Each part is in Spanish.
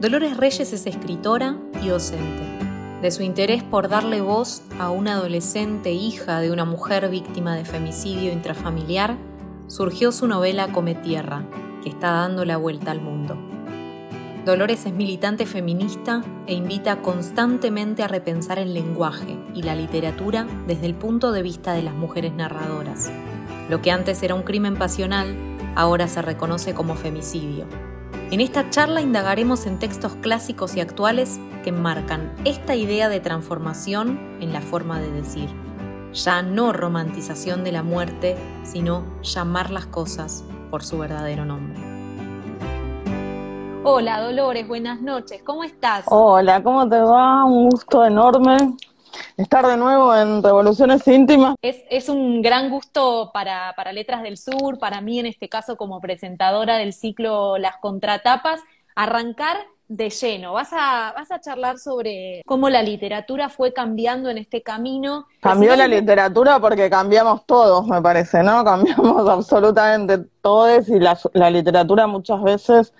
Dolores Reyes es escritora y docente. De su interés por darle voz a una adolescente hija de una mujer víctima de femicidio intrafamiliar, surgió su novela Come Tierra, que está dando la vuelta al mundo. Dolores es militante feminista e invita constantemente a repensar el lenguaje y la literatura desde el punto de vista de las mujeres narradoras. Lo que antes era un crimen pasional, ahora se reconoce como femicidio en esta charla indagaremos en textos clásicos y actuales que enmarcan esta idea de transformación en la forma de decir. Ya no romantización de la muerte, sino llamar las cosas por su verdadero nombre. Hola Dolores, buenas noches, ¿cómo estás? Hola, ¿cómo te va? Un gusto enorme estar de nuevo en Revoluciones Íntimas. Es, un gran gusto para, Letras del Sur, para mí en este caso como presentadora del ciclo Las Contratapas, arrancar de lleno. Vas a, vas a charlar sobre cómo la literatura fue cambiando en este camino. Cambió la literatura porque cambiamos todos, me parece, ¿no? Cambiamos absolutamente todos y la, la literatura muchas veces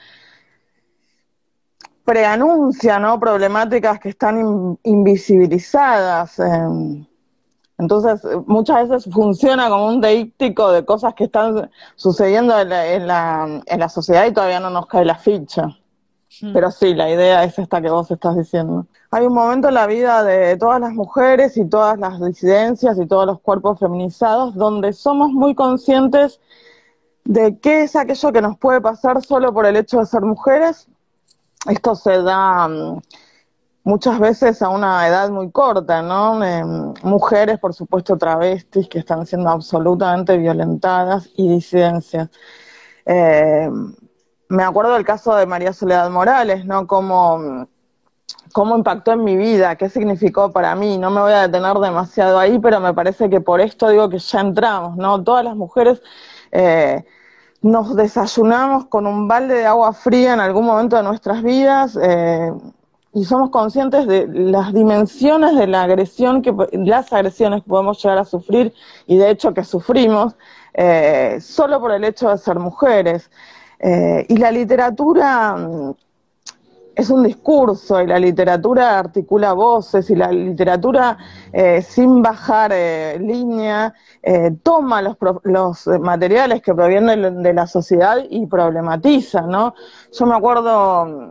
preanuncia ¿no? problemáticas que están invisibilizadas. Em, entonces, muchas veces funciona como un deíctico de cosas que están sucediendo en la, en la, sociedad y todavía no nos cae la ficha. Hmm. Pero sí, la idea es esta que vos estás diciendo. Hay un momento en la vida de todas las mujeres y todas las disidencias y todos los cuerpos feminizados donde somos muy conscientes de qué es aquello que nos puede pasar solo por el hecho de ser mujeres esto se da mm, muchas veces a una edad muy corta, ¿no? mujeres, por supuesto, travestis que están siendo absolutamente violentadas y disidencias. Eh, me acuerdo del caso de María Soledad Morales, ¿no? Cómo, cómo impactó en mi vida, qué significó para mí. No me voy a detener demasiado ahí, pero me parece que por esto digo que ya entramos, ¿no? Todas las mujeres eh, nos desayunamos con un balde de agua fría en algún momento de nuestras vidas eh, y somos conscientes de las dimensiones de la agresión que las agresiones que podemos llegar a sufrir y de hecho que sufrimos eh, solo por el hecho de ser mujeres. Eh, y la literatura es un discurso y la literatura articula voces y la literatura eh, sin bajar eh, línea eh, toma los, los materiales que provienen de la sociedad y problematiza, ¿no? Yo me acuerdo mm,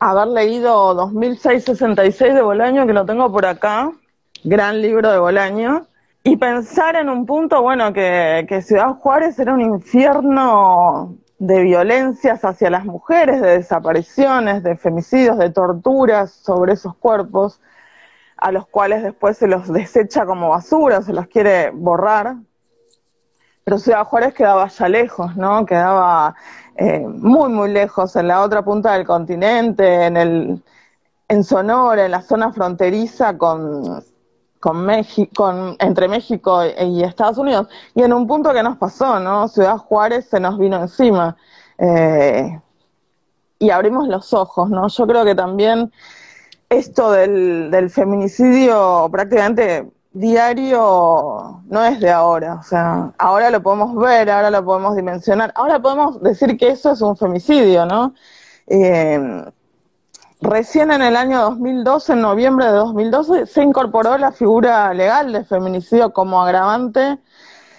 haber leído 2006-66 de Bolaño, que lo tengo por acá, gran libro de Bolaño, y pensar en un punto, bueno, que, que Ciudad Juárez era un infierno de violencias hacia las mujeres, de desapariciones, de femicidios, de torturas sobre esos cuerpos, a los cuales después se los desecha como basura, se los quiere borrar. Pero Ciudad Juárez quedaba ya lejos, ¿no? Quedaba eh, muy, muy lejos, en la otra punta del continente, en, el, en Sonora, en la zona fronteriza con, con México, entre México y Estados Unidos. Y en un punto que nos pasó, ¿no? Ciudad Juárez se nos vino encima. Eh, y abrimos los ojos, ¿no? Yo creo que también esto del, del feminicidio prácticamente diario no es de ahora, o sea, ahora lo podemos ver, ahora lo podemos dimensionar, ahora podemos decir que eso es un femicidio, ¿no? Eh, Recién en el año 2012, en noviembre de 2012, se incorporó la figura legal de feminicidio como agravante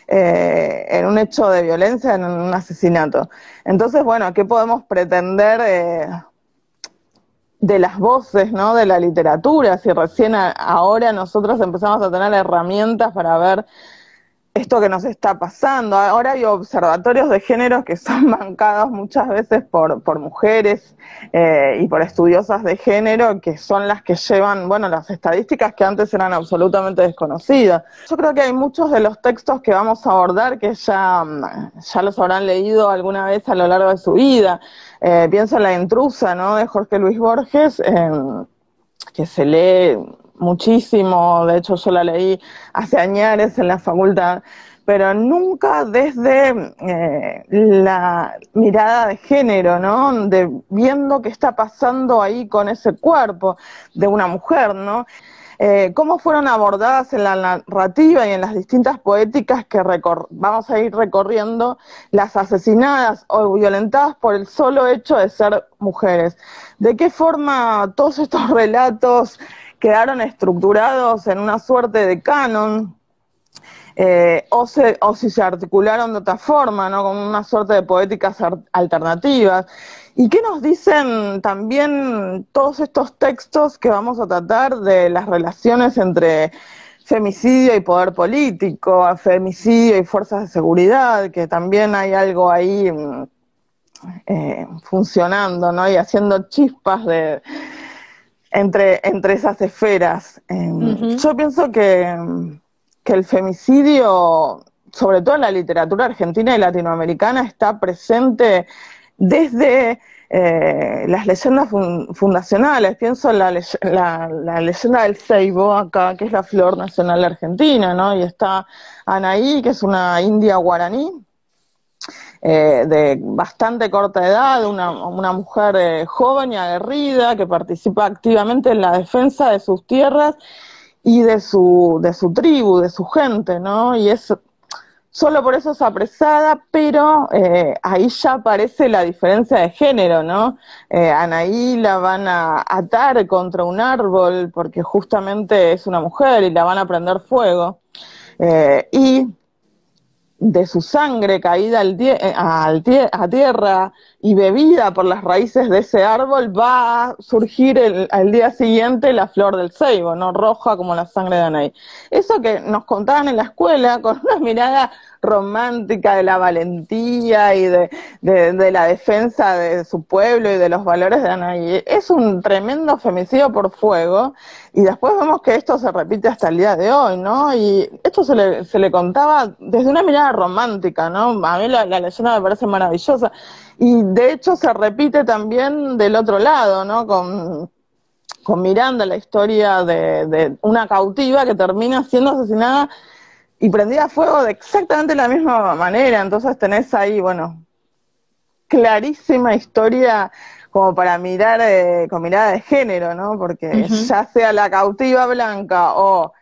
eh, en un hecho de violencia, en un asesinato. Entonces, bueno, ¿qué podemos pretender eh, de las voces, ¿no? De la literatura, si recién ahora nosotros empezamos a tener herramientas para ver esto que nos está pasando. Ahora hay observatorios de género que son bancados muchas veces por, por mujeres eh, y por estudiosas de género que son las que llevan, bueno, las estadísticas que antes eran absolutamente desconocidas. Yo creo que hay muchos de los textos que vamos a abordar que ya, ya los habrán leído alguna vez a lo largo de su vida. Eh, pienso en La intrusa, ¿no? De Jorge Luis Borges, eh, que se lee muchísimo, de hecho yo la leí hace años en la facultad, pero nunca desde eh, la mirada de género, ¿no? De viendo qué está pasando ahí con ese cuerpo de una mujer, ¿no? Eh, cómo fueron abordadas en la narrativa y en las distintas poéticas que vamos a ir recorriendo las asesinadas o violentadas por el solo hecho de ser mujeres. De qué forma todos estos relatos quedaron estructurados en una suerte de canon, eh, o, o si se articularon de otra forma, ¿no? Con una suerte de poéticas alternativas. ¿Y qué nos dicen también todos estos textos que vamos a tratar de las relaciones entre femicidio y poder político, femicidio y fuerzas de seguridad, que también hay algo ahí mm, eh, funcionando, ¿no? Y haciendo chispas de, entre, entre esas esferas. Em, yo pienso que, que, el femicidio, sobre todo en la literatura argentina y latinoamericana, está presente desde eh, las leyendas fundacionales. Pienso en la, la, leyenda del ceibo acá, que es la flor nacional argentina, ¿no? Y está Anaí, que es una india guaraní, eh, de bastante corta edad, una, una mujer eh, joven y aguerrida que participa activamente en la defensa de sus tierras y de su, de su tribu, de su gente, ¿no? Y es solo por eso es apresada, pero eh, ahí ya aparece la diferencia de género, ¿no? Eh, Anaí la van a atar contra un árbol porque justamente es una mujer y la van a prender fuego. y de su sangre caída al eh, a tierra y bebida por las raíces de ese árbol, va a surgir el, al día siguiente la flor del ceibo, ¿no? Roja como la sangre de Anaí. Eso que nos contaban en la escuela con una mirada romántica de la valentía y de, de, la defensa de su pueblo y de los valores de Anaí. Es un tremendo femicidio por fuego y después vemos que esto se repite hasta el día de hoy, ¿no? Y esto se le, se le contaba desde una mirada romántica, ¿no? A mí la, la leyenda me parece maravillosa y de hecho se repite también del otro lado, ¿no? Con con Miranda la historia de, de, una cautiva que termina siendo asesinada y prendía fuego de exactamente la misma manera. Entonces tenés ahí, bueno, clarísima historia como para mirar eh, con mirada de género, ¿no? Porque ya sea la cautiva blanca o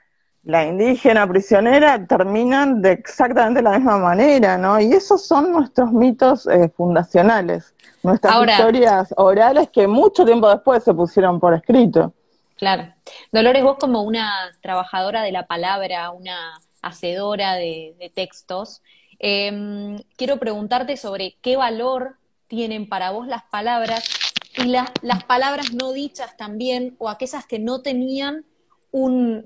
la indígena prisionera terminan de exactamente la misma manera, ¿no? Y esos son nuestros mitos eh, fundacionales, nuestras historias orales que mucho tiempo después se pusieron por escrito. Claro. Dolores, vos como una trabajadora de la palabra, una hacedora de, textos, em, quiero preguntarte sobre qué valor tienen para vos las palabras y las palabras no dichas también, o aquellas que no tenían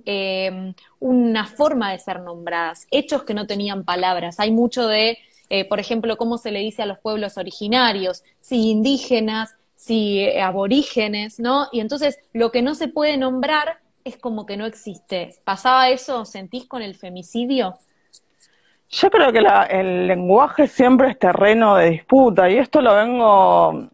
em, una forma de ser nombradas, hechos que no tenían palabras. Hay mucho de, eh, por ejemplo, cómo se le dice a los pueblos originarios, si indígenas, si eh, aborígenes, ¿no? Y entonces lo que no se puede nombrar es como que no existe. ¿Pasaba eso, sentís, con el femicidio? Yo creo que el lenguaje siempre es terreno de disputa y esto lo vengo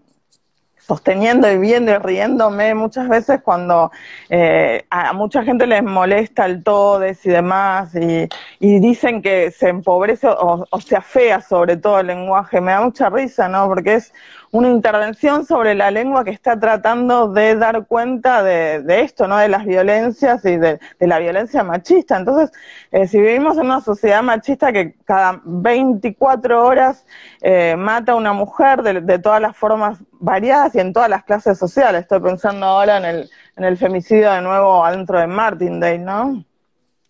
sosteniendo y viendo y riéndome muchas veces cuando eh, a mucha gente les molesta el todes y demás y, dicen que se empobrece o, o, se afea sobre todo el lenguaje. Me da mucha risa, ¿no? Porque es una intervención sobre la lengua que está tratando de dar cuenta de, esto, ¿no? De las violencias y de, la violencia machista. Entonces, eh, si vivimos en una sociedad machista que cada 24 horas eh, mata a una mujer de, todas las formas variadas y en todas las clases sociales, estoy pensando ahora en el, femicidio de nuevo adentro de Martindale, ¿no?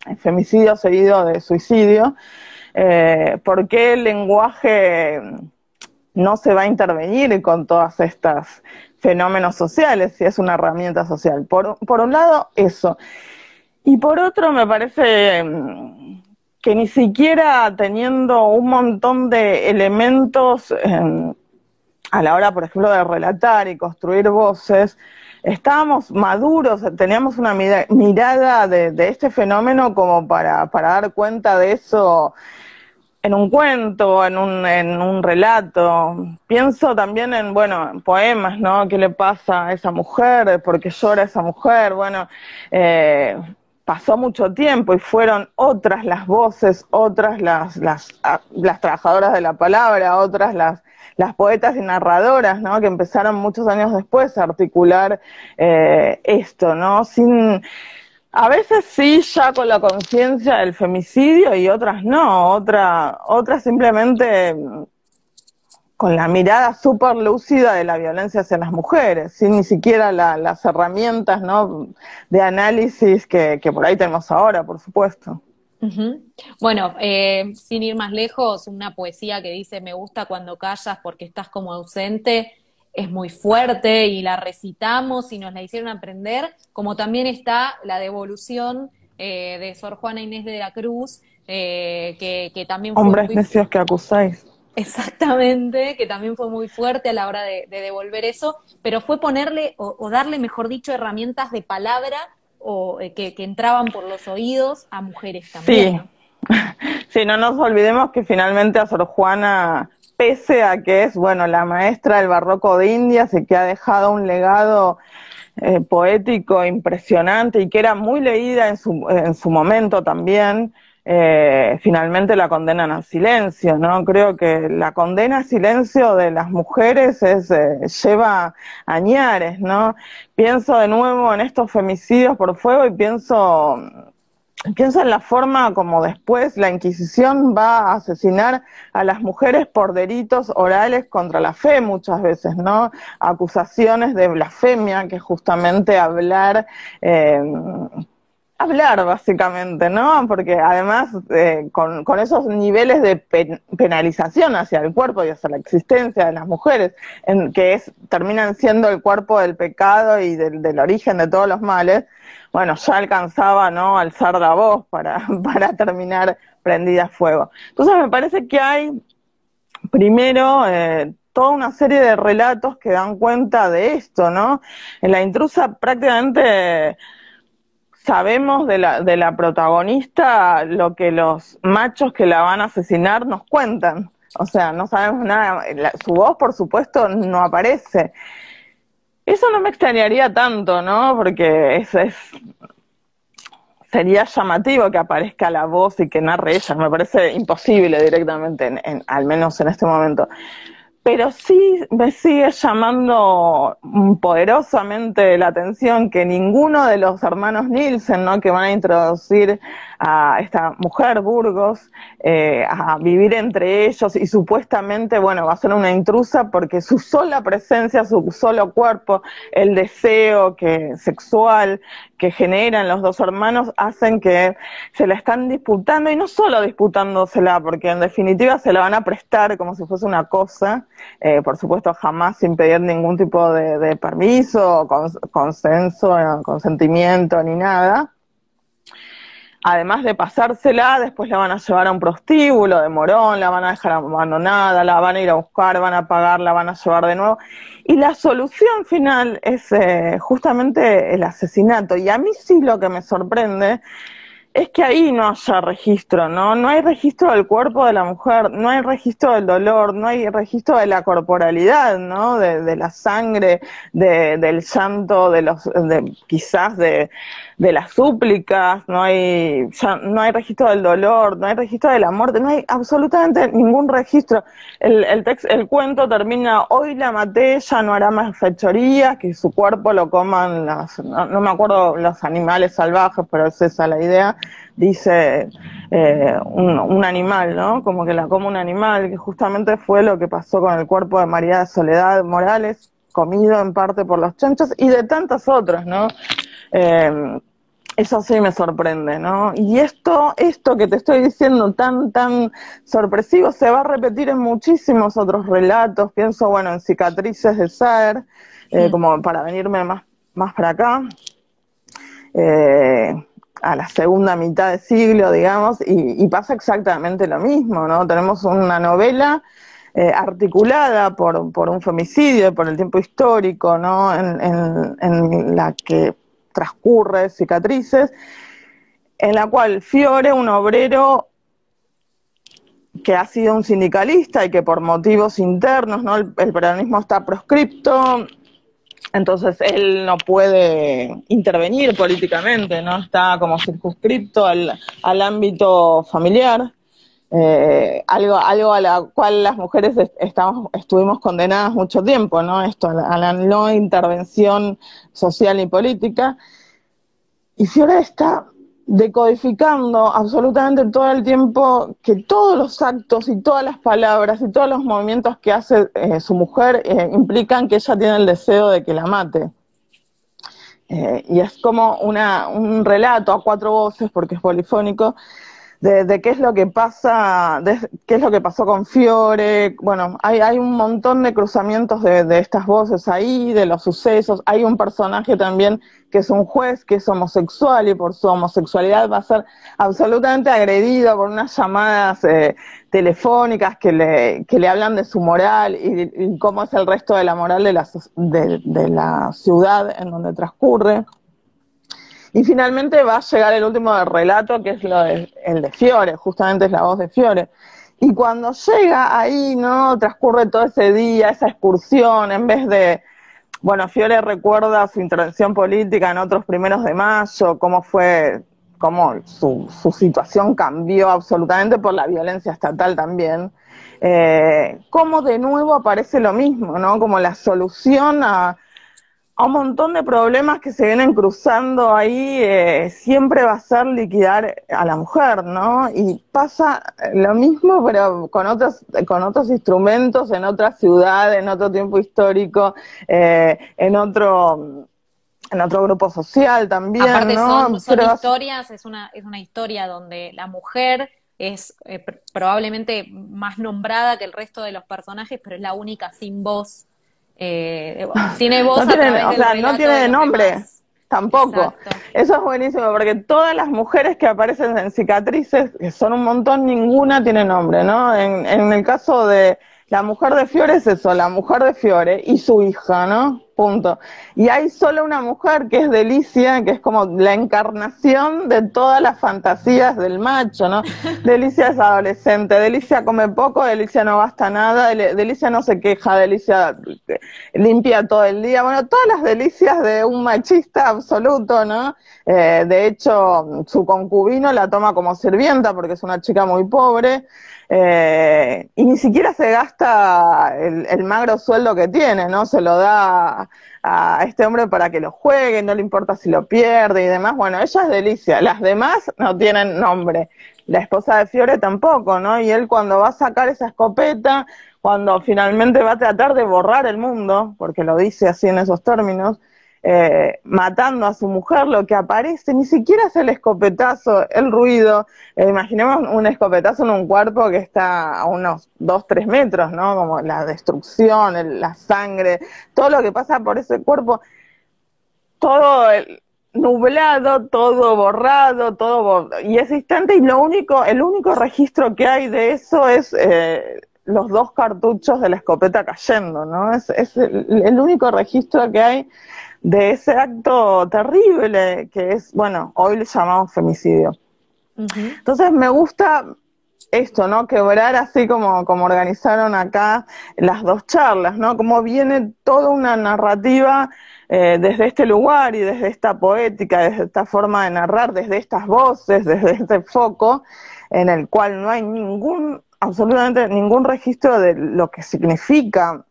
El femicidio seguido de suicidio. Eh, ¿Por qué el lenguaje no se va a intervenir con todas estas fenómenos sociales si es una herramienta social. Por, por un lado, eso. Y por otro, me parece mm, que ni siquiera teniendo un montón de elementos a la hora, por ejemplo, de relatar y construir voces, estábamos maduros, teníamos una mirada de, este fenómeno como para, para dar cuenta de eso en un cuento, en un, en un relato. Pienso también en, bueno, poemas, ¿no? ¿Qué le pasa a esa mujer? ¿Por qué llora esa mujer? Bueno, eh, pasó mucho tiempo y fueron otras las voces, otras las, las, ah, las trabajadoras de la palabra, otras las, las poetas y narradoras, ¿no? Que empezaron muchos años después a articular eh, esto, ¿no? Sin, a veces sí, ya con la conciencia del femicidio y otras no, otra, otras simplemente con la mirada súper lúcida de la violencia hacia las mujeres, sin ni siquiera las herramientas ¿no? de análisis que, por ahí tenemos ahora, por supuesto. Bueno, eh, sin ir más lejos, una poesía que dice me gusta cuando callas porque estás como ausente, es muy fuerte y la recitamos y nos la hicieron aprender, como también está la devolución eh, de Sor Juana Inés de la Cruz, eh, que, también fue... Hombres necios que acusáis. Exactamente, que también fue muy fuerte a la hora de, devolver eso, pero fue ponerle o, darle, mejor dicho, herramientas de palabra o eh, que, entraban por los oídos a mujeres también. Sí. sí, no nos olvidemos que finalmente a Sor Juana, pese a que es, bueno, la maestra del barroco de India, y que ha dejado un legado eh, poético impresionante y que era muy leída en su, en su momento también, eh, finalmente la condenan al silencio, ¿no? Creo que la condena al silencio de las mujeres es, eh, lleva añares, ¿no? Pienso de nuevo en estos femicidios por fuego y pienso, pienso en la forma como después la Inquisición va a asesinar a las mujeres por delitos orales contra la fe muchas veces, ¿no? Acusaciones de blasfemia, que justamente hablar eh, hablar, básicamente, ¿no? Porque además, eh, con, con, esos niveles de penalización hacia el cuerpo y hacia la existencia de las mujeres, en, que es, terminan siendo el cuerpo del pecado y del, del origen de todos los males, bueno, ya alcanzaba, ¿no? Alzar la voz para, para terminar prendida a fuego. Entonces me parece que hay, primero, eh, toda una serie de relatos que dan cuenta de esto, ¿no? En la intrusa prácticamente sabemos de la, de la protagonista lo que los machos que la van a asesinar nos cuentan. O sea, no sabemos nada. su voz, por supuesto, no aparece. Eso no me extrañaría tanto, ¿no? Porque es, es, sería llamativo que aparezca la voz y que narre ella. Me parece imposible directamente, en, al menos en este momento pero sí me sigue llamando poderosamente la atención que ninguno de los hermanos Nielsen, ¿no? que van a introducir a esta mujer Burgos eh, a vivir entre ellos y supuestamente, bueno, va a ser una intrusa porque su sola presencia, su solo cuerpo, el deseo que sexual que generan los dos hermanos hacen que se la están disputando y no solo disputándosela, porque en definitiva se la van a prestar como si fuese una cosa, eh, por supuesto jamás sin pedir ningún tipo de, permiso, consenso, consentimiento ni nada. Además de pasársela, después la van a llevar a un prostíbulo de Morón, la van a dejar abandonada, la van a ir a buscar, van a pagar, la van a llevar de nuevo. Y la solución final es eh, justamente el asesinato. Y a mí sí lo que me sorprende es que ahí no haya registro, ¿no? No hay registro del cuerpo de la mujer, no hay registro del dolor, no hay registro de la corporalidad, ¿no? De, la sangre, de, del llanto, de los, de, quizás de, de las súplicas, no hay, ya, no hay registro del dolor, no hay registro de la muerte, no hay absolutamente ningún registro. El, el, el cuento termina, hoy la maté, ya no hará más fechorías, que su cuerpo lo coman las, no, no me acuerdo los animales salvajes, pero es esa la idea dice eh, un, animal, ¿no? Como que la come un animal, que justamente fue lo que pasó con el cuerpo de María de Soledad Morales, comido en parte por los chanchos y de tantas otras, ¿no? Eh, eso sí me sorprende, ¿no? Y esto, esto que te estoy diciendo tan, tan sorpresivo se va a repetir en muchísimos otros relatos. Pienso, bueno, en cicatrices de Saer, eh, como para venirme más, más para acá. Eh, a la segunda mitad de siglo, digamos, y, pasa exactamente lo mismo, ¿no? Tenemos una novela eh, articulada por, por, un femicidio, por el tiempo histórico, ¿no? En, la que transcurre cicatrices, en la cual Fiore, un obrero que ha sido un sindicalista y que por motivos internos, ¿no? El, el peronismo está proscripto, entonces él no puede intervenir políticamente, ¿no? Está como circunscripto al, ámbito familiar, eh, algo, algo a la cual las mujeres estuvimos condenadas mucho tiempo, ¿no? Esto, a la, no intervención social y política. Y Fiore está decodificando absolutamente todo el tiempo que todos los actos y todas las palabras y todos los movimientos que hace eh, su mujer eh, implican que ella tiene el deseo de que la mate. Eh, y es como una, un relato a cuatro voces, porque es polifónico, de, qué es lo que pasa, de qué es lo que pasó con Fiore. Bueno, hay, hay un montón de cruzamientos de, de estas voces ahí, de los sucesos. Hay un personaje también que es un juez que es homosexual y por su homosexualidad va a ser absolutamente agredido por unas llamadas eh, telefónicas que le, que le hablan de su moral y, cómo es el resto de la moral de la, de, la ciudad en donde transcurre. Y finalmente va a llegar el último relato, que es lo de, el de Fiore, justamente es la voz de Fiore. Y cuando llega ahí, ¿no? Transcurre todo ese día, esa excursión, en vez de, bueno, Fiore recuerda su intervención política en otros primeros de mayo, cómo fue, cómo su, situación cambió absolutamente por la violencia estatal también. Eh, cómo de nuevo aparece lo mismo, ¿no? Como la solución a, a un montón de problemas que se vienen cruzando ahí, eh, siempre va a ser liquidar a la mujer, ¿no? Y pasa lo mismo, pero con otros, con otros instrumentos, en otra ciudad, en otro tiempo histórico, eh, en otro en otro grupo social también, Aparte ¿no? Son, historias, es una, es una historia donde la mujer es eh, probablemente más nombrada que el resto de los personajes, pero es la única sin voz eh, tiene voz no tiene, o sea, no tiene nombre. Tampoco. Eso es buenísimo, porque todas las mujeres que aparecen en cicatrices, que son un montón, ninguna tiene nombre, ¿no? En, en el caso de la mujer de Fiore es eso, la mujer de Fiore y su hija, ¿no? Punto. Y hay solo una mujer que es Delicia, que es como la encarnación de todas las fantasías del macho, ¿no? Delicia es adolescente, Delicia come poco, Delicia no gasta nada, Delicia no se queja, Delicia limpia todo el día. Bueno, todas las delicias de un machista absoluto, ¿no? Eh, de hecho, su concubino la toma como sirvienta porque es una chica muy pobre. Eh, y ni siquiera se gasta el, magro sueldo que tiene, ¿no? Se lo da a, este hombre para que lo juegue, no le importa si lo pierde y demás. Bueno, ella es delicia, las demás no tienen nombre. La esposa de Fiore tampoco, ¿no? Y él cuando va a sacar esa escopeta, cuando finalmente va a tratar de borrar el mundo, porque lo dice así en esos términos, eh, matando a su mujer, lo que aparece ni siquiera es el escopetazo, el ruido. Eh, imaginemos un escopetazo en un cuerpo que está a unos 2, 3 metros, ¿no? Como la destrucción, la sangre, todo lo que pasa por ese cuerpo, todo nublado, todo borrado, todo y ese instante y lo único, el único registro que hay de eso es eh, los dos cartuchos de la escopeta cayendo, ¿no? Es, el, único registro que hay de ese acto terrible que es, bueno, hoy le llamamos femicidio. Entonces me gusta esto, ¿no? Quebrar así como, como organizaron acá las dos charlas, ¿no? Como viene toda una narrativa eh, desde este lugar y desde esta poética, desde esta forma de narrar, desde estas voces, desde este foco, en el cual no hay ningún, absolutamente ningún registro de lo que significa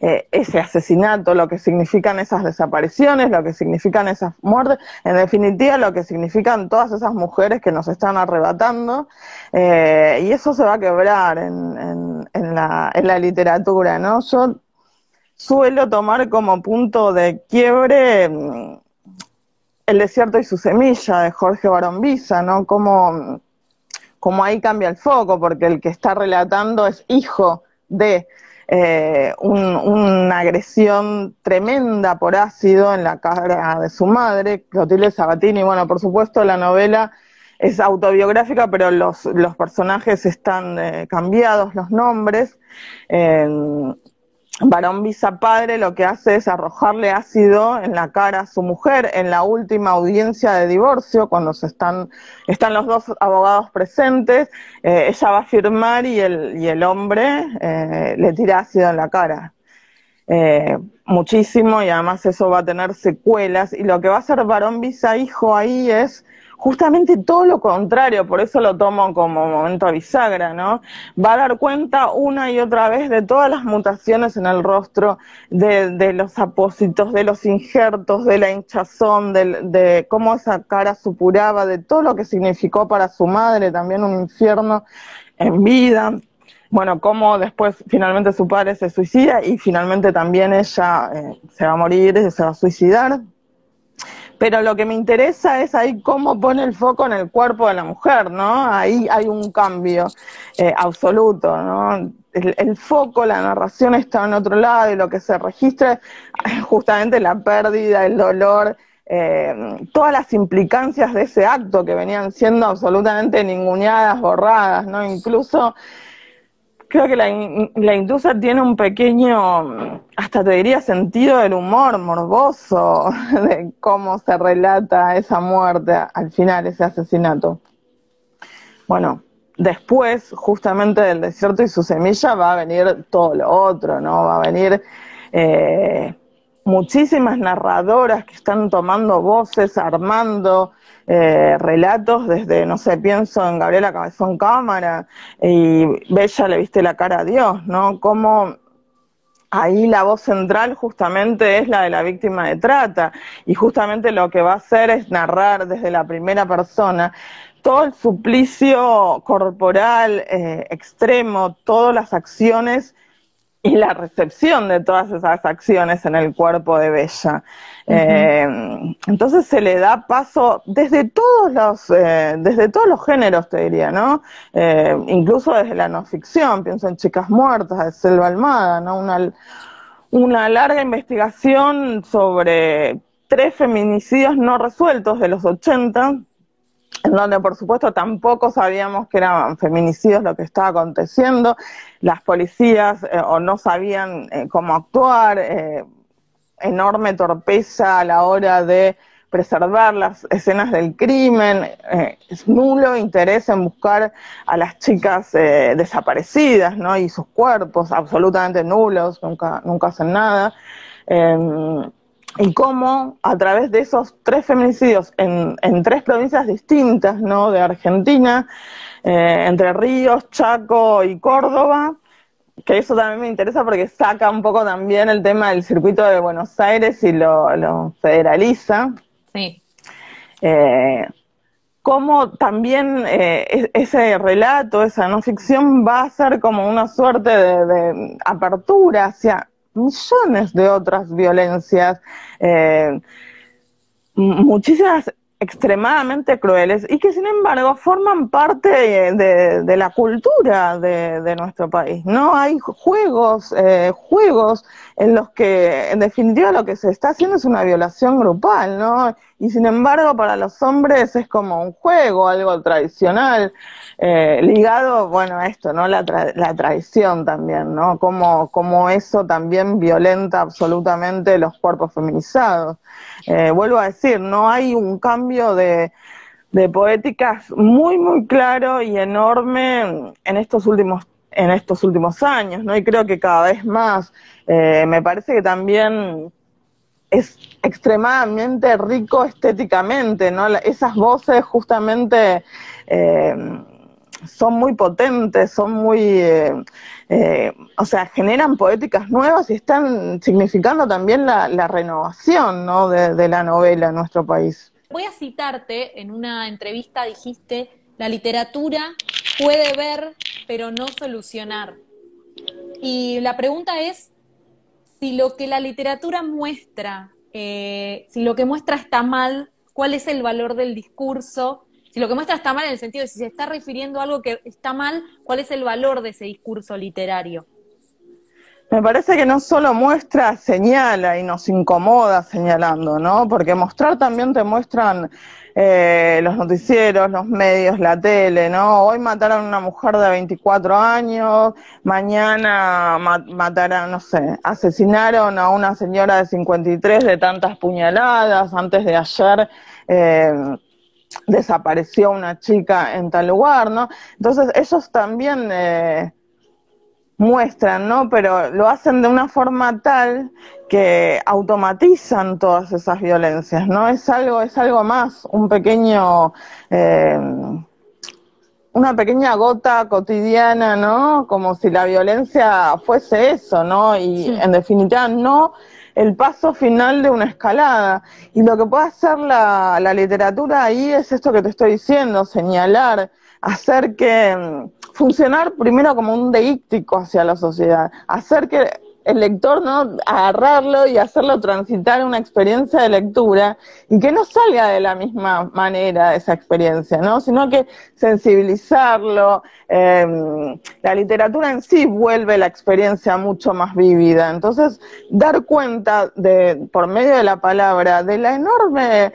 eh, ese asesinato, lo que significan esas desapariciones, lo que significan esas muertes, en definitiva lo que significan todas esas mujeres que nos están arrebatando, eh, y eso se va a quebrar en, en, la, en la literatura, ¿no? Yo suelo tomar como punto de quiebre mm, El desierto y su semilla de Jorge Barombiza, ¿no? Como, como ahí cambia el foco, porque el que está relatando es hijo de eh, una agresión tremenda por ácido en la cara de su madre, Clotilde Sabatini. Bueno, por supuesto, la novela es autobiográfica, pero los, los personajes están eh, cambiados, los nombres. Barón Visa padre lo que hace es arrojarle ácido en la cara a su mujer en la última audiencia de divorcio, cuando se están, están los dos abogados presentes, eh, ella va a firmar y el, y el hombre eh, le tira ácido en la cara. Eh, muchísimo y además eso va a tener secuelas y lo que va a hacer Barón Visa hijo ahí es justamente todo lo contrario, por eso lo tomo como momento bisagra, ¿no? Va a dar cuenta una y otra vez de todas las mutaciones en el rostro, de, los apósitos, de los injertos, de la hinchazón, de, de, cómo esa cara supuraba, de todo lo que significó para su madre también un infierno en vida. Bueno, cómo después finalmente su padre se suicida y finalmente también ella eh, se va a morir, se va a suicidar pero lo que me interesa es ahí cómo pone el foco en el cuerpo de la mujer, ¿no? Ahí hay un cambio eh, absoluto, ¿no? El, foco, la narración está en otro lado y lo que se registra es justamente la pérdida, el dolor, eh, todas las implicancias de ese acto que venían siendo absolutamente ninguneadas, borradas, ¿no? Incluso creo que la, la industria tiene un pequeño, hasta te diría, sentido del humor morboso de cómo se relata esa muerte al final, ese asesinato. Bueno, después, justamente del desierto y su semilla, va a venir todo lo otro, ¿no? Va a venir eh, muchísimas narradoras que están tomando voces, armando eh, relatos desde, no sé, pienso en Gabriela Cabezón Cámara y Bella le viste la cara a Dios, ¿no? Como ahí la voz central justamente es la de la víctima de trata y justamente lo que va a hacer es narrar desde la primera persona todo el suplicio corporal eh, extremo, todas las acciones y la recepción de todas esas acciones en el cuerpo de Bella. Eh, entonces se le da paso desde todos los, eh, desde todos los géneros, te diría, ¿no? Eh, incluso desde la no ficción, pienso en Chicas Muertas de Selva Almada, ¿no? Una, una larga investigación sobre tres feminicidios no resueltos de los 80 en donde por supuesto tampoco sabíamos que eran feminicidios lo que estaba aconteciendo, las policías eh, o no sabían eh, cómo actuar, eh, enorme torpeza a la hora de preservar las escenas del crimen, es nulo interés en buscar a las chicas desaparecidas, ¿no? Y sus cuerpos absolutamente nulos, nunca, nunca hacen nada. Em, y cómo a través de esos tres feminicidios en, en tres provincias distintas ¿no? de Argentina, eh, entre Ríos, Chaco y Córdoba, que eso también me interesa porque saca un poco también el tema del circuito de Buenos Aires y lo, federaliza. Sí. Eh, cómo también eh, ese relato, esa no ficción va a ser como una suerte de, de apertura hacia millones de otras violencias, eh, muchísimas extremadamente crueles y que sin embargo forman parte de, la cultura de, nuestro país. No hay juegos, eh, juegos en los que en definitiva lo que se está haciendo es una violación grupal, ¿no? Y sin embargo para los hombres es como un juego, algo tradicional, eh, ligado, bueno, a esto, ¿no? La, la tradición también, ¿no? Como, como eso también violenta absolutamente los cuerpos feminizados. Eh, vuelvo a decir, no hay un cambio de, de poéticas muy, muy claro y enorme en estos últimos en estos últimos años, ¿no? Y creo que cada vez más. Eh, me parece que también es extremadamente rico estéticamente, ¿no? Esas voces justamente eh, son muy potentes, son muy, eh, o sea, generan poéticas nuevas y están significando también la, renovación, ¿no? De la novela en nuestro país. Voy a citarte, en una entrevista dijiste, la literatura puede ver pero no solucionar. Y la pregunta es si lo que la literatura muestra, eh, si lo que muestra está mal, ¿cuál es el valor del discurso? Si lo que muestra está mal en el sentido de si se está refiriendo a algo que está mal, ¿cuál es el valor de ese discurso literario? Me parece que no solo muestra, señala y nos incomoda señalando, ¿no? Porque mostrar también te muestran eh, los noticieros, los medios, la tele, ¿no? Hoy mataron a una mujer de 24 años, mañana mataron, no sé, asesinaron a una señora de 53 de tantas puñaladas, antes de ayer eh, desapareció una chica en tal lugar, ¿no? Entonces ellos también... Eh, muestran, ¿no? Pero lo hacen de una forma tal que automatizan todas esas violencias, ¿no? Es algo, es algo más, un pequeño, eh, una pequeña gota cotidiana, ¿no? Como si la violencia fuese eso, ¿no? Y en definitiva no el paso final de una escalada. Y lo que puede hacer la, la literatura ahí es esto que te estoy diciendo, señalar, hacer que funcionar primero como un deíctico hacia la sociedad, hacer que el lector no agarrarlo y hacerlo transitar una experiencia de lectura y que no salga de la misma manera esa experiencia, ¿no? sino que sensibilizarlo. Em, la literatura en sí vuelve la experiencia mucho más vívida. Entonces, dar cuenta de, por medio de la palabra, de la enorme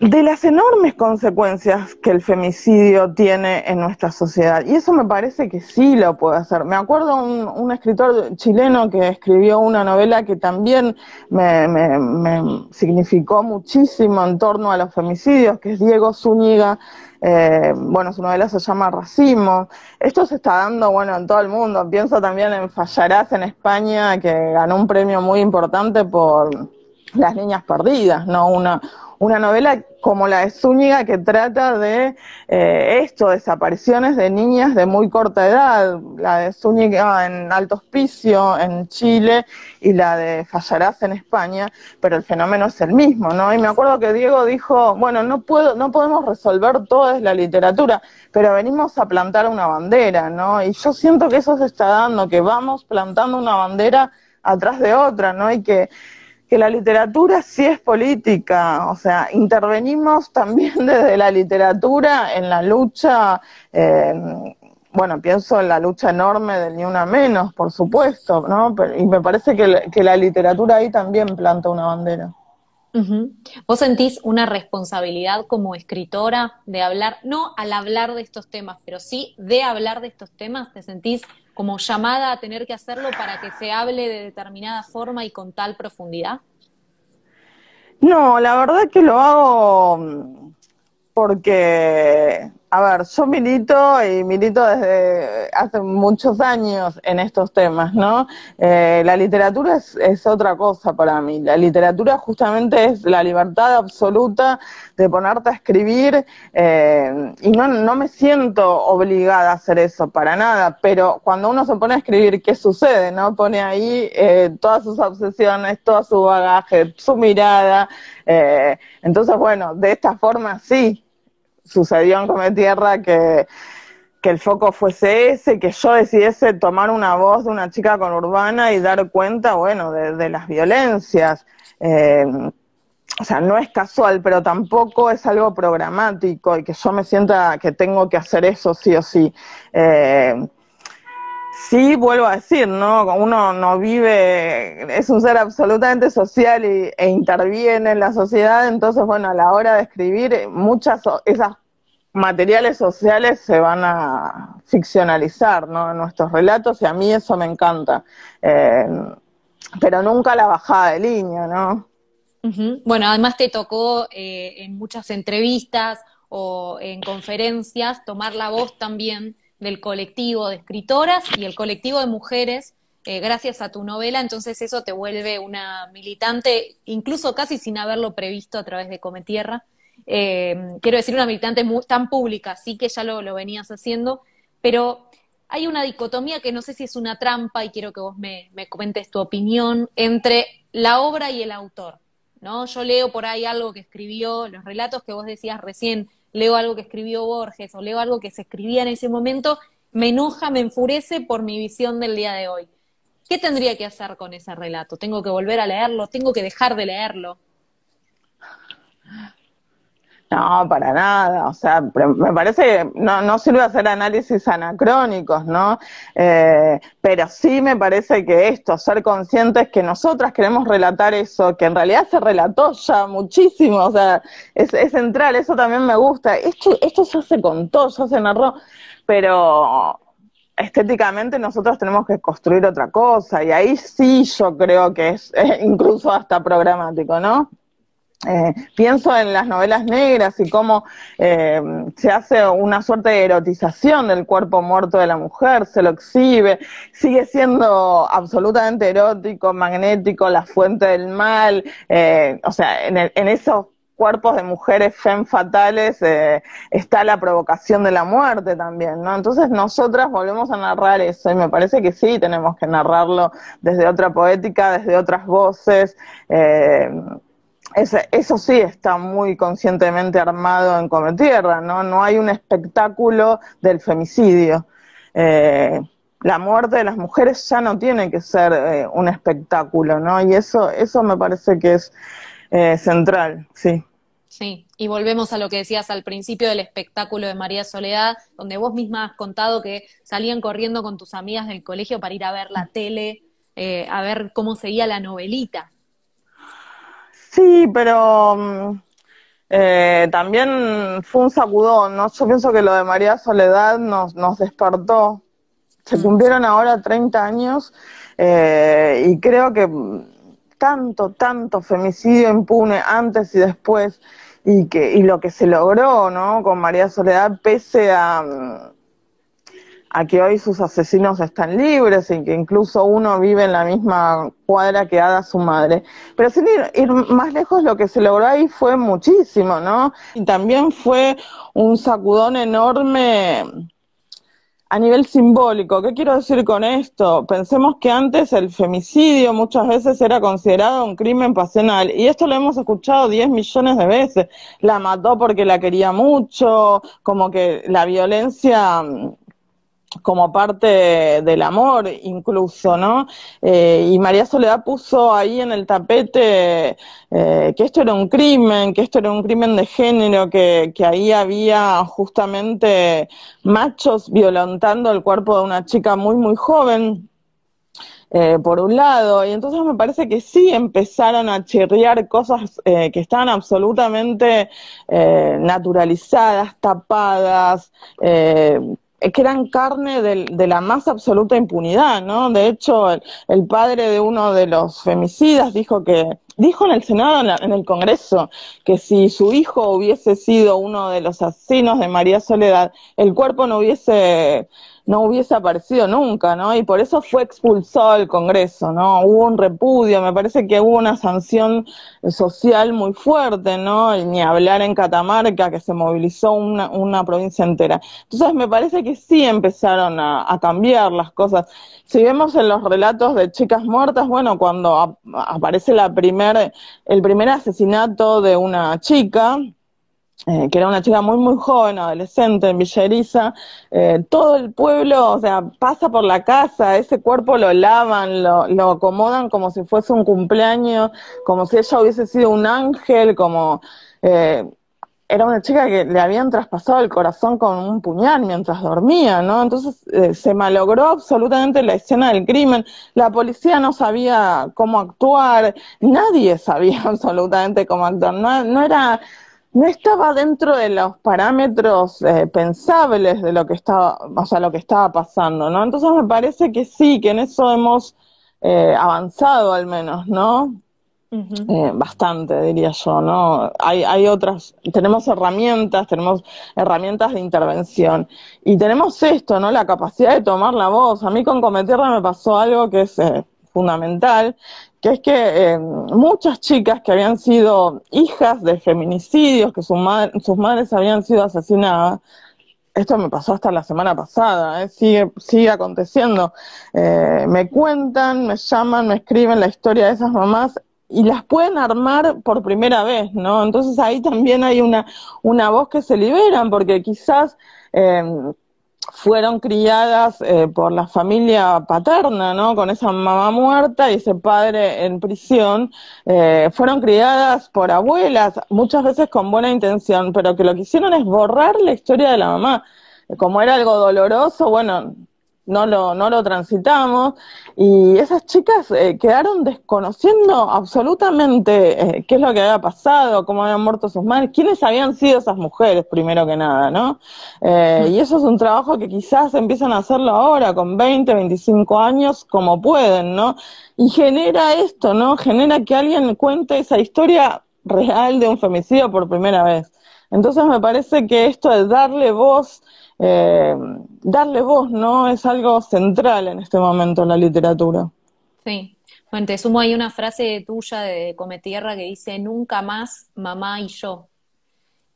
de las enormes consecuencias que el femicidio tiene en nuestra sociedad. Y eso me parece que sí lo puede hacer. Me acuerdo un, un escritor chileno que escribió una novela que también me, significó muchísimo en torno a los femicidios, que es Diego Zúñiga. Eh, bueno, su novela se llama Racimo. Esto se está dando, bueno, en todo el mundo. Pienso también en Fallarás en España, que ganó un premio muy importante por Las Niñas Perdidas, ¿no? Una, una novela como la de Zúñiga que trata de eh, esto, desapariciones de niñas de muy corta edad, la de Zúñiga en Alto Hospicio, en Chile, y la de Fallarás en España, pero el fenómeno es el mismo, ¿no? Y me acuerdo que Diego dijo, bueno, no puedo, no podemos resolver desde la literatura, pero venimos a plantar una bandera, ¿no? Y yo siento que eso se está dando, que vamos plantando una bandera atrás de otra, ¿no? Y que que la literatura sí es política, o sea, intervenimos también desde la literatura en la lucha, bueno, pienso en la lucha enorme del Ni Una Menos, por supuesto, ¿no? y me parece que la literatura ahí también planta una bandera. ¿Vos sentís una responsabilidad como escritora de hablar, no al hablar de estos temas, pero sí de hablar de estos temas? ¿Te sentís como llamada a tener que hacerlo para que se hable de determinada forma y con tal profundidad? No, la verdad que lo hago porque a ver, yo milito y milito desde hace muchos años en estos temas, ¿no? Eh, la literatura es, es, otra cosa para mí. La literatura justamente es la libertad absoluta de ponerte a escribir eh, y no, no me siento obligada a hacer eso para nada, pero cuando uno se pone a escribir, ¿qué sucede? ¿No? Pone ahí eh, todas sus obsesiones, todo su bagaje, su mirada. entonces, bueno, de esta forma sí, sucedió en Come Tierra que, que el foco fuese ese, que yo decidiese tomar una voz de una chica con urbana y dar cuenta, bueno, de, las violencias. Eh, o sea, no es casual, pero tampoco es algo programático y que yo me sienta que tengo que hacer eso sí o sí. Eh, sí, vuelvo a decir, ¿no? Uno no vive, es un ser absolutamente social y, e interviene en la sociedad, entonces, bueno, a la hora de escribir, muchas esas materiales sociales se van a ficcionalizar, ¿no? En nuestros relatos y a mí eso me encanta. Eh, pero nunca la bajada de línea, ¿no? Bueno, además te tocó eh, en muchas entrevistas o en conferencias tomar la voz también del colectivo de escritoras y el colectivo de mujeres eh, gracias a tu novela, entonces eso te vuelve una militante, incluso casi sin haberlo previsto a través de Cometierra. Eh, quiero decir, una militante tan pública, sí que ya lo, lo, venías haciendo, pero hay una dicotomía que no sé si es una trampa y quiero que vos me, me comentes tu opinión entre la obra y el autor. ¿no? Yo leo por ahí algo que escribió, los relatos que vos decías recién, leo algo que escribió Borges o leo algo que se escribía en ese momento, me enoja, me enfurece por mi visión del día de hoy. ¿Qué tendría que hacer con ese relato? ¿Tengo que volver a leerlo? ¿Tengo que dejar de leerlo? No, para nada. O sea, me parece que no, no sirve hacer análisis anacrónicos, ¿no? Eh, pero sí me parece que esto, ser conscientes que nosotras queremos relatar eso, que en realidad se relató ya muchísimo, o sea, es, es central, eso también me gusta. Esto, esto se hace con todo, ya se narró, pero estéticamente nosotros tenemos que construir otra cosa y ahí sí yo creo que es incluso hasta programático, ¿no? Eh, pienso en las novelas negras y cómo eh, se hace una suerte de erotización del cuerpo muerto de la mujer, se lo exhibe, sigue siendo absolutamente erótico, magnético, la fuente del mal, eh, o sea, en, esos cuerpos de mujeres fem fatales eh, está la provocación de la muerte también, ¿no? Entonces nosotras volvemos a narrar eso y me parece que sí tenemos que narrarlo desde otra poética, desde otras voces. Eh, eso sí está muy conscientemente armado en Cometierra, ¿no? No hay un espectáculo del femicidio. Eh, la muerte de las mujeres ya no tiene que ser eh, un espectáculo, ¿no? Y eso, eso me parece que es eh, central, sí. Sí, y volvemos a lo que decías al principio del espectáculo de María Soledad, donde vos misma has contado que salían corriendo con tus amigas del colegio para ir a ver la tele, a ver cómo seguía la novelita. Sí, pero mm, eh, también fue un sacudón, ¿no? Yo pienso que lo de María Soledad nos, nos despertó. Se mm. cumplieron ahora 30 años eh, y creo que tanto, tanto femicidio impune antes y después y que y lo que se logró, ¿no? Con María Soledad, pese a mm, a que hoy sus asesinos están libres y que incluso uno vive en la misma cuadra que Ada, su madre. Pero sin ir, más lejos, lo que se logró ahí fue muchísimo, ¿no? Y también fue un sacudón enorme a nivel simbólico. ¿Qué quiero decir con esto? Pensemos que antes el femicidio muchas veces era considerado un crimen pasional y esto lo hemos escuchado 10 millones de veces. La mató porque la quería mucho, como que la violencia como parte del amor incluso, ¿no? Eh, y María Soledad puso ahí en el tapete eh, que esto era un crimen, que esto era un crimen de género, que, que ahí había justamente machos violentando el cuerpo de una chica muy, muy joven. Eh, por un lado, y entonces me parece que sí empezaron a chirriar cosas que estaban absolutamente naturalizadas, tapadas, que eran carne de, la más absoluta impunidad, ¿no? De hecho, el, padre de uno de los femicidas dijo que, dijo en el Senado, en, en, el Congreso, que si su hijo hubiese sido uno de los asesinos de María Soledad, el cuerpo no hubiese no hubiese aparecido nunca, ¿no? Y por eso fue expulsado del Congreso, ¿no? Hubo un repudio, me parece que hubo una sanción social muy fuerte, ¿no? Y ni hablar en Catamarca, que se movilizó una, una provincia entera. Entonces me parece que sí empezaron a, a, cambiar las cosas. Si vemos en los relatos de chicas muertas, bueno, cuando aparece la primer, el primer asesinato de una chica, eh, que era una chica muy, muy joven, adolescente, en Villeriza, eh, todo el pueblo, o sea, pasa por la casa, ese cuerpo lo lavan, lo, lo, acomodan como si fuese un cumpleaños, como si ella hubiese sido un ángel, como... Eh, era una chica que le habían traspasado el corazón con un puñal mientras dormía, ¿no? Entonces eh, se malogró absolutamente la escena del crimen. La policía no sabía cómo actuar, nadie sabía absolutamente cómo actuar. No, no era no estaba dentro de los parámetros eh, pensables de lo que estaba, o sea, lo que estaba pasando, ¿no? Entonces me parece que sí, que en eso hemos eh, avanzado al menos, ¿no? eh, bastante, diría yo, ¿no? Hay, hay otras, tenemos herramientas, tenemos herramientas de intervención y tenemos esto, ¿no? La capacidad de tomar la voz. A mí con Cometierra me pasó algo que es eh, fundamental, que es que eh, muchas chicas que habían sido hijas de feminicidios, que sus madres habían sido asesinadas, esto me pasó hasta la semana pasada, ¿eh? sigue, sigue aconteciendo, eh, me cuentan, me llaman, me escriben la historia de esas mamás y las pueden armar por primera vez, ¿no? Entonces ahí también hay una, una voz que se liberan, porque quizás... Eh, fueron criadas eh, por la familia paterna, ¿no? Con esa mamá muerta y ese padre en prisión, eh, fueron criadas por abuelas, muchas veces con buena intención, pero que lo que hicieron es borrar la historia de la mamá. Como era algo doloroso, bueno, no lo, no lo transitamos y esas chicas eh, quedaron desconociendo absolutamente eh, qué es lo que había pasado, cómo habían muerto sus madres, quiénes habían sido esas mujeres primero que nada, ¿no? Eh, y eso es un trabajo que quizás empiezan a hacerlo ahora con 20, 25 años como pueden, ¿no? Y genera esto, ¿no? Genera que alguien cuente esa historia real de un femicidio por primera vez. Entonces me parece que esto de darle voz eh, darle voz, ¿no? Es algo central en este momento en la literatura. Sí. Bueno, te sumo ahí una frase tuya de Cometierra que dice, nunca más mamá y yo.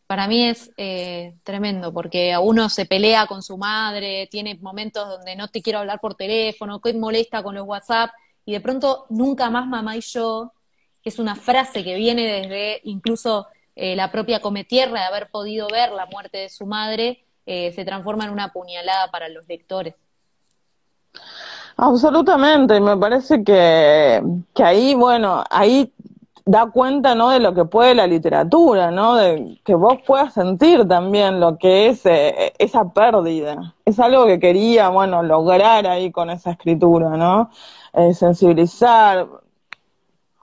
Para mí es eh, tremendo, porque uno se pelea con su madre, tiene momentos donde no te quiero hablar por teléfono, que molesta con los WhatsApp, y de pronto nunca más mamá y yo, que es una frase que viene desde incluso eh, la propia Cometierra de haber podido ver la muerte de su madre, eh, se transforma en una puñalada para los lectores. Absolutamente, y me parece que, que ahí, bueno, ahí da cuenta, ¿no? De lo que puede la literatura, ¿no? De que vos puedas sentir también lo que es eh, esa pérdida. Es algo que quería, bueno, lograr ahí con esa escritura, ¿no? Eh, sensibilizar,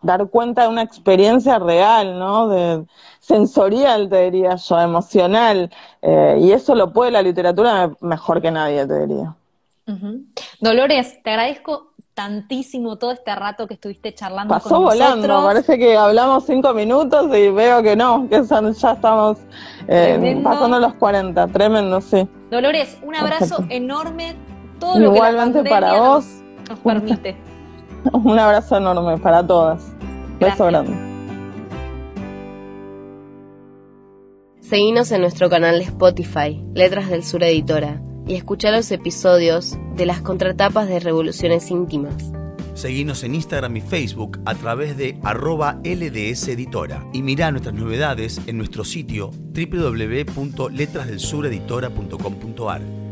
dar cuenta de una experiencia real, ¿no? De, sensorial, te diría yo, emocional. Eh, y eso lo puede la literatura mejor que nadie, te diría. Dolores, te agradezco tantísimo todo este rato que estuviste charlando Pasó con nosotros. volando, parece que hablamos cinco minutos y veo que no, que ya estamos eh, pasando los 40, tremendo, sí. Dolores, un abrazo enorme, todo lo Igualmente para vos. nos permite. Un abrazo enorme para todas. Beso grande. Seguinos en nuestro canal de Spotify, Letras del Sur Editora, y escucha los episodios de las contratapas de Revoluciones Íntimas. Seguinos en Instagram y Facebook a través de arroba LDS Editora y mirá nuestras novedades en nuestro sitio www.letrasdelsureditora.com.ar.